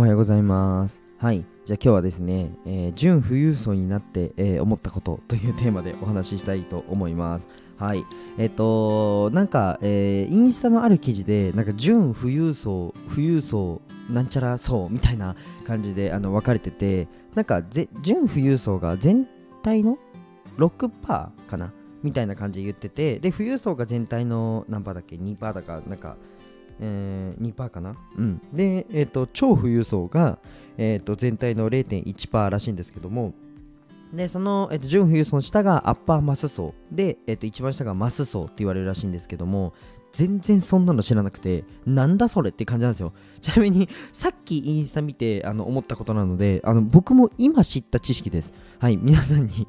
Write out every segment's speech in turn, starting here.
おはようございます。はい。じゃあ今日はですね、えー準富裕層になって、えー思ったことというテーマでお話ししたいと思います。はい。えっ、となんか、えーインスタのある記事で、なんか準富裕層、富裕層、なんちゃら層みたいな感じであの分かれてて、なんかぜ準富裕層が全体の6%かな？みたいな感じで言ってて、で、富裕層が全体の何パーだっけ ?2% だか、なんか、えー、2%かな？うん。で、えっ、と、超富裕層が、えっ、と、全体の0.1%らしいんですけども、で、その、えっ、と、準富裕層の下がアッパーマス層で、えっ、と、一番下がマス層って言われるらしいんですけども、全然そんなの知らなくて、なんだそれって感じなんですよ。ちなみに、さっきインスタ見てあの思ったことなので、あの僕も今知った知識です。はい、皆さんに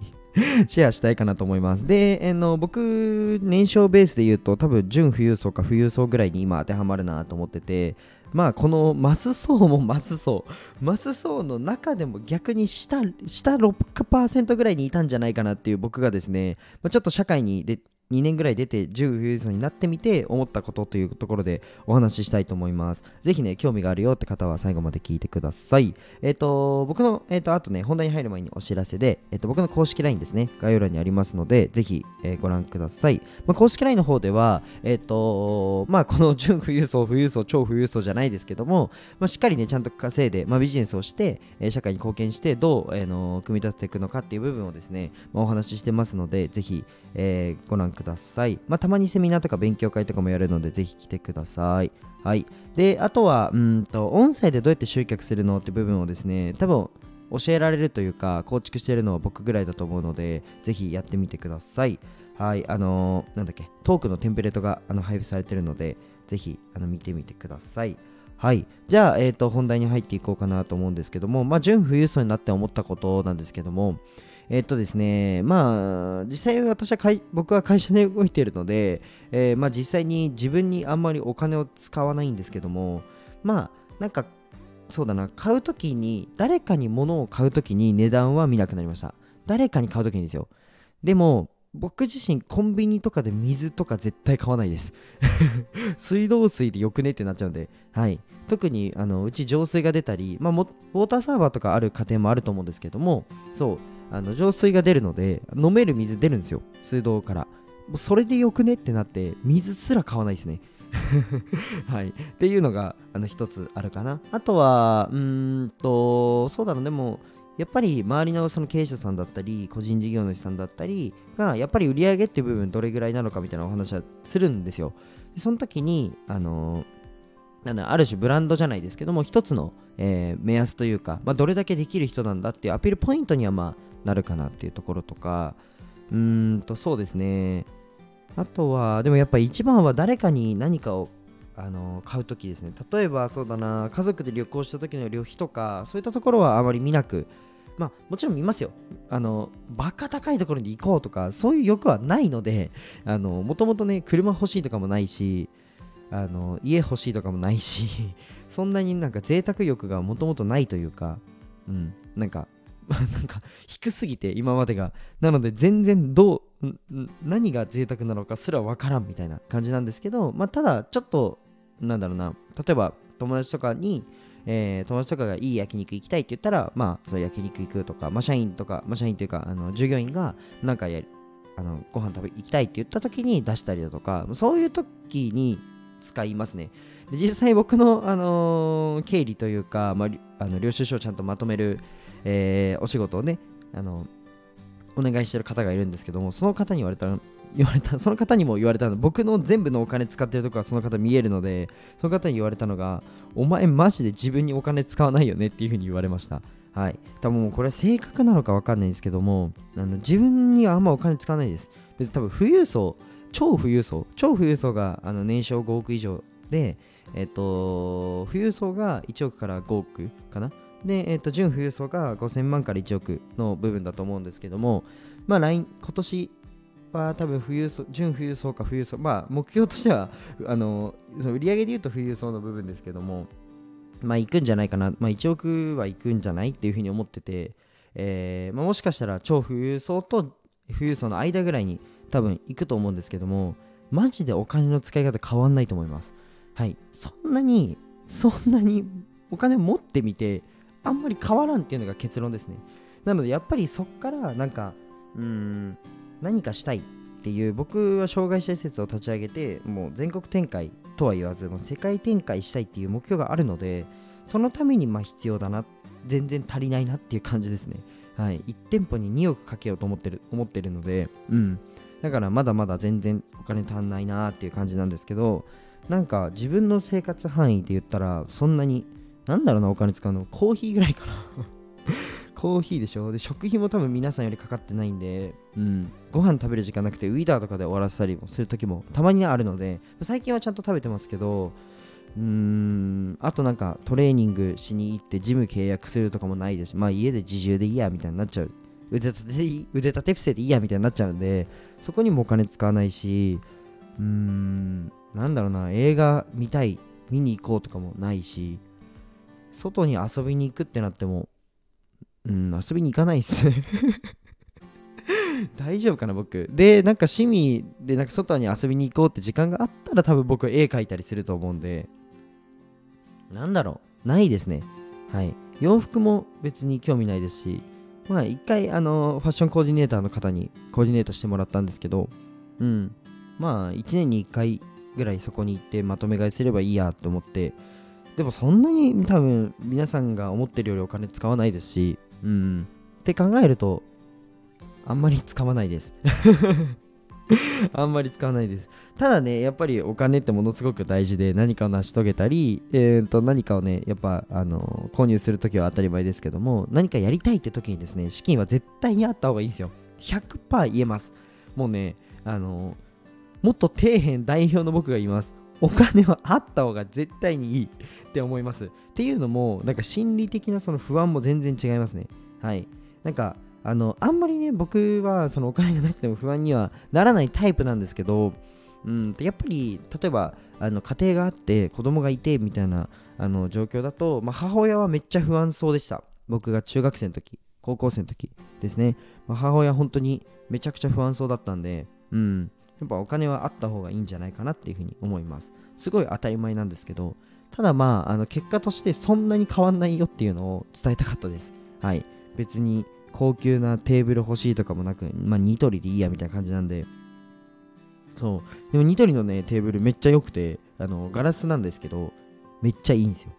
シェアしたいかなと思います。で、あの僕、年商ベースで言うと、多分、準富裕層か富裕層ぐらいに今当てはまるなと思ってて、まあ、このマス層もマス層、マス層の中でも逆に下、下6%ぐらいにいたんじゃないかなっていう僕がですね、ま、ちょっと社会にで2年ぐらい出て準富裕層になってみて思ったことというところでお話ししたいと思います。ぜひね、興味があるよって方は最後まで聞いてください。えっ、と、僕の、えっ、と、あとね、本題に入る前にお知らせで、えっ、と、僕の公式 LINE ですね、概要欄にありますので、ぜひ、えご覧ください。まあ、公式 LINE の方では、えっ、と、まあ、この準富裕層、富裕層、超富裕層じゃないですけども、まあ、しっかりね、ちゃんと稼いで、まあ、ビジネスをして、え社会に貢献して、どう、えの組み立てていくのかっていう部分をですね、まあお話ししてますので、ぜひ、えご覧ください。くださいまあ、たまにセミナーとか勉強会とかもやるので、ぜひ来てください。はい。で、あとは、うんと、音声でどうやって集客するのって部分をですね、多分、教えられるというか、構築してるのは僕ぐらいだと思うので、ぜひやってみてください。はい。あのーなんだっけ、トークのテンプレートがあの配布されてるので、ぜひあの見てみてください。はい。じゃあ、えっ、と、本題に入っていこうかなと思うんですけども、まあ、準富裕層になって思ったことなんですけども、えっ、とですね、まあ、実際私は会僕は会社で動いているので、えーまあ、実際に自分にあんまりお金を使わないんですけども、まあ、なんか、そうだな、買うときに、誰かに物を買うときに値段は見なくなりました。誰かに買うときにですよ。でも、僕自身コンビニとかで水とか絶対買わないです。水道水でよくねってなっちゃうんで、はい。特にあのうち浄水が出たり、まあ、ウォーターサーバーとかある家庭もあると思うんですけども、そう、あの浄水が出るので、飲める水出るんですよ、水道から。もうそれでよくねってなって、水すら買わないですね。はい。っていうのが、あの、一つあるかな。あとは、うーんと、そうだろう、でも、やっぱり周りのその経営者さんだったり、個人事業主さんだったりが、やっぱり売り上げっていう部分どれぐらいなのかみたいなお話はするんですよ。でその時に、あのなんだある種ブランドじゃないですけども、一つの、えー目安というか、まあ、どれだけできる人なんだっていうアピールポイントにはまあなるかなっていうところとか、うーんと、そうですね。あとは、でもやっぱり一番は誰かに何かをあの買うときですね。例えばそうだな、家族で旅行した時の旅費とか、そういったところはあまり見なく、まあもちろん見ますよ。あの、バカ高いところに行こうとか、そういう欲はないので、あの、もともとね、車欲しいとかもないし、あの、家欲しいとかもないし、そんなになんか贅沢欲がもともとないというか、うん、なんか、なんか低すぎて今までが。なので全然どう何が贅沢なのかすらわからんみたいな感じなんですけど、まあ、ただちょっとなんだろうな。例えば友達とかに、えー友達とかがいい焼肉行きたいって言ったらまあその焼肉行くとか、まあ、社員とか、まあ、社員というかあの従業員がなんかやあのご飯食べ行きたいって言った時に出したりだとかそういう時に使いますね。で実際僕の、あのー経理というか、まあ、あの領収書をちゃんとまとめる、えーお仕事をねあのお願いしてる方がいるんですけどもその方に言われた 言われたその方にも言われたの。僕の全部のお金使ってるとこはその方見えるのでその方に言われたのがお前マジで自分にお金使わないよねっていうふうに言われました。はい。多分これは正確なのか分かんないんですけどもあの自分にはあんまお金使わないです。別に多分富裕層超富裕層超富裕層があの年商5億以上でえっと富裕層が1億から5億かなで、えっと準富裕層が5000万から1億の部分だと思うんですけどもまあ来今年は多分富裕層準富裕層か富裕層まあ目標としてはあのその売上で言うと富裕層の部分ですけどもまあ行くんじゃないかな、まあ、1億は行くんじゃないっていうふうに思ってて、えーまあ、もしかしたら超富裕層と富裕層の間ぐらいに多分行くと思うんですけどもマジでお金の使い方変わんないと思います。はい。そんなにそんなにお金持ってみてあんまり変わらんっていうのが結論ですね。なのでやっぱりそっからなんかうん何かしたいっていう僕は障害者施設を立ち上げてもう全国展開とは言わずもう世界展開したいっていう目標があるのでそのためにまあ必要だな全然足りないなっていう感じですね。はい。1店舗に2億かけようと思ってる思ってるのでうん。だからまだまだ全然お金足んないなっていう感じなんですけどなんか自分の生活範囲で言ったらそんなになんだろうなお金使うの。コーヒーぐらいかな。コーヒーでしょ？で食費も多分皆さんよりかかってないんで、うん、ご飯食べる時間なくてウィダーとかで終わらせたりもする時もたまにあるので最近はちゃんと食べてますけどうーんあとなんかトレーニングしに行ってジム契約するとかもないです。しまあ家で自重でいいやみたいになっちゃう。腕立て腕立て伏せでいいやみたいになっちゃうんでそこにもお金使わないしうーんなんだろうな映画見たい見に行こうとかもないし外に遊びに行くってなってもうん遊びに行かないっす。大丈夫かな僕。でなんか趣味でなんか外に遊びに行こうって時間があったら多分僕絵描いたりすると思うんで。なんだろう。ないですね。はい。洋服も別に興味ないですしまあ一回あのファッションコーディネーターの方にコーディネートしてもらったんですけどうん。まあ1年に1回ぐらいそこに行ってまとめ買いすればいいやと思ってでもそんなに多分皆さんが思ってるよりお金使わないですしうん。って考えるとあんまり使わないです。あんまり使わないです。ただねやっぱりお金ってものすごく大事で何かを成し遂げたり、えー、と何かをねやっぱあの購入するときは当たり前ですけども何かやりたいって時にですね資金は絶対にあった方がいいんですよ。100%言えます。もうねあのもっと底辺代表の僕が言います。お金はあった方が絶対にいいって思います。っていうのもなんか心理的なその不安も全然違いますね。はい。なんかあのあんまりね僕はそのお金がなくても不安にはならないタイプなんですけどうんやっぱり例えばあの家庭があって子供がいてみたいなあの状況だと、まあ、母親はめっちゃ不安そうでした。僕が中学生の時高校生の時ですね、まあ、母親本当にめちゃくちゃ不安そうだったんでうん。やっぱお金はあった方がいいんじゃないかなっていうふうに思いますすごい当たり前なんですけどただまああの結果としてそんなに変わんないよっていうのを伝えたかったですはい別に高級なテーブル欲しいとかもなく、まあ、ニトリでいいやみたいな感じなんで、そう。でもニトリのね、テーブルめっちゃ良くて、あの、ガラスなんですけど、めっちゃいいんですよ。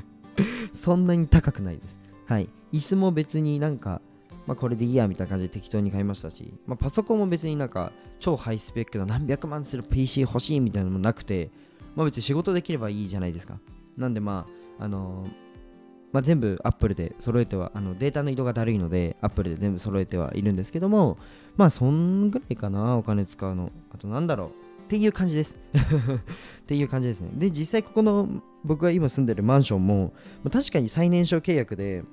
そんなに高くないです。はい。椅子も別になんか、まあ、これでいいやみたいな感じで適当に買いましたし、まあ、パソコンも別になんか超ハイスペックな何百万する PC 欲しいみたいなのもなくて、まあ、別に仕事できればいいじゃないですか。なんでまあ、あのーまあ、全部 Apple で揃えてはあのデータの移動がだるいので Apple で全部揃えてはいるんですけどもまあそんぐらいかなお金使うの。あとなんだろう。っていう感じです。っていう感じですね。で実際ここの僕が今住んでるマンションも、まあ、確かに最年少契約で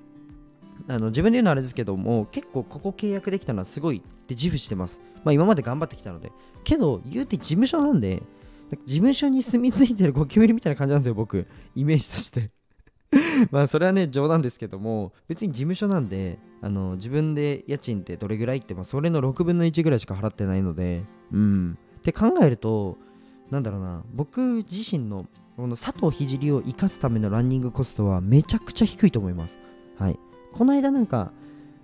あの自分で言うのはあれですけども結構ここ契約できたのはすごいって自負してます。まあ今まで頑張ってきたので。けど言うて事務所なんで事務所に住み着いてるゴキブリみたいな感じなんですよ僕。イメージとして。まあそれはね冗談ですけども別に事務所なんであの自分で家賃ってどれぐらいって、まあ、それの6分の1ぐらいしか払ってないのでうん。って考えるとなんだろうな僕自身のこの佐藤聖を生かすためのランニングコストはめちゃくちゃ低いと思います。はい。この間なんか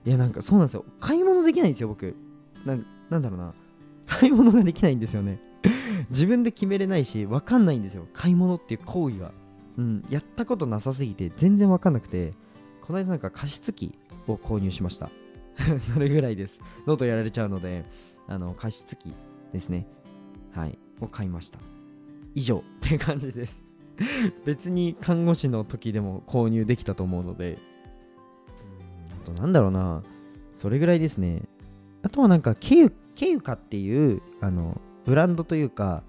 いやなんかそうなんですよ買い物できないんですよ僕ななんだろうな買い物ができないんですよね 自分で決めれないし分かんないんですよ買い物っていう行為がうん、やったことなさすぎて全然わかんなくて、この間なんか加湿器を購入しました。それぐらいです。喉やられちゃうので、あの、加湿器ですね。はい。を買いました。以上って感じです。別に看護師の時でも購入できたと思うので、となんだろうな、それぐらいですね。あとはなんか、ケユ、ケユカっていう、あの、ブランドというか、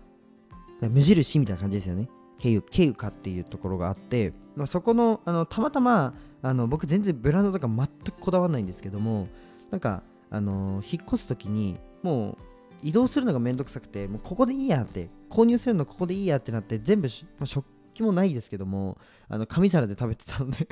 無印みたいな感じですよね。ケユケユカっていうところがあって、まあ、そこのあのたまたまあの僕全然ブランドとか全くこだわらないんですけどもなんかあの引っ越す時にもう移動するのがめんどくさくてもうここでいいやって購入するのここでいいやってなって全部、まあ、食器もないですけどもあの紙皿で食べてたんで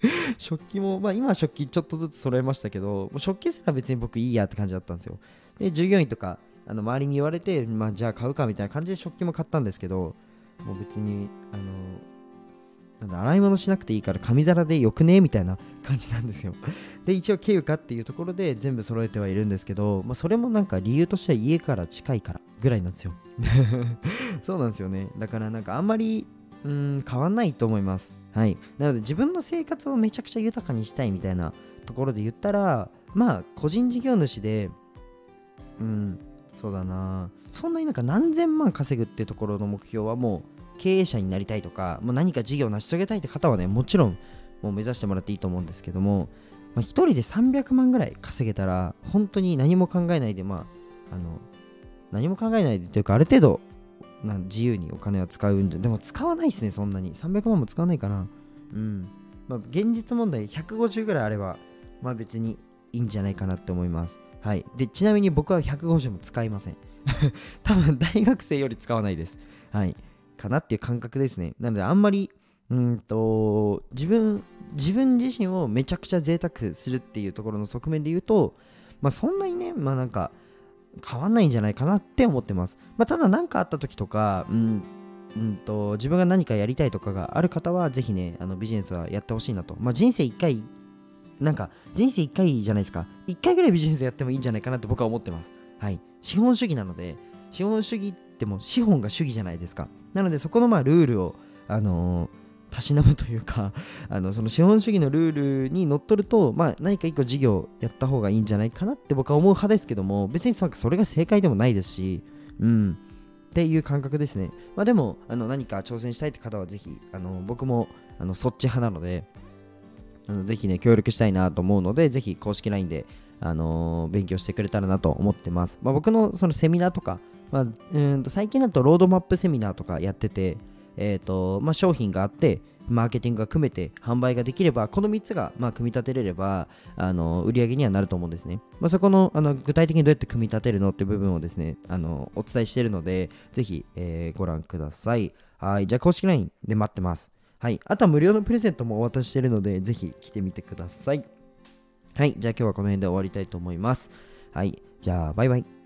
食器も、まあ、今は食器ちょっとずつ揃えましたけどもう食器すら別に僕いいやって感じだったんですよ。で従業員とかあの周りに言われて、まあ、じゃあ買うかみたいな感じで食器も買ったんですけどもう別にあのなんだ洗い物しなくていいから紙皿でよくねみたいな感じなんですよ。で一応経由かっていうところで全部揃えてはいるんですけど、まあ、それもなんか理由としては家から近いからぐらいなんですよ。そうなんですよね。だからなんかあんまりうん変わんないと思います。はい。なので自分の生活をめちゃくちゃ豊かにしたいみたいなところで言ったらまあ個人事業主でうんそうだな。そんなになんか何千万稼ぐってところの目標はもう経営者になりたいとかもう何か事業を成し遂げたいって方はねもちろんもう目指してもらっていいと思うんですけども、まあ、1人で300万ぐらい稼げたら本当に何も考えないでまああの何も考えないでというかある程度な自由にお金は使うんじゃでも使わないですねそんなに。300万も使わないかな。うん。まあ現実問題150ぐらいあればまあ別にいいんじゃないかなって思います。はい。でちなみに僕は150も使いません。多分大学生より使わないです。はい。かなっていう感覚ですね。なのであんまりうんと自分自分自身をめちゃくちゃ贅沢するっていうところの側面で言うとまあそんなにねまあなんか変わんないんじゃないかなって思ってます。まあ、ただ何かあった時とか、うん、うんと自分が何かやりたいとかがある方はぜひねあのビジネスはやってほしいなと。まあ、人生1回なんか人生1回じゃないですか1回ぐらいビジネスやってもいいんじゃないかなと僕は思ってます。はい。資本主義なので資本主義っても資本が主義じゃないですか。なのでそこのまあルールをあのーたしなむというか あのその資本主義のルールにのっとると、まあ、何か一個事業やった方がいいんじゃないかなって僕は思う派ですけども別にそれが正解でもないですし、うん、っていう感覚ですね、まあ、でもあの何か挑戦したいって方はぜひあの僕もあのそっち派なのであのぜひね協力したいなと思うのでぜひ公式 LINE であのー、勉強してくれたらなと思ってます。まあ、僕のそのセミナーとか、まあ、うんと最近だとロードマップセミナーとかやってて、えーとまあ、商品があってマーケティングが組めて販売ができればこの3つがま組み立てれればあの売り上げにはなると思うんですね、まあ、そこのあの具体的にどうやって組み立てるのって部分をですねあのお伝えしているのでぜひ、えー、ご覧ください。はいじゃあ公式 LINE で待ってます。はいあとは無料のプレゼントもお渡ししているのでぜひ来てみてください。はいじゃあ今日はこの辺で終わりたいと思います。はいじゃあバイバイ。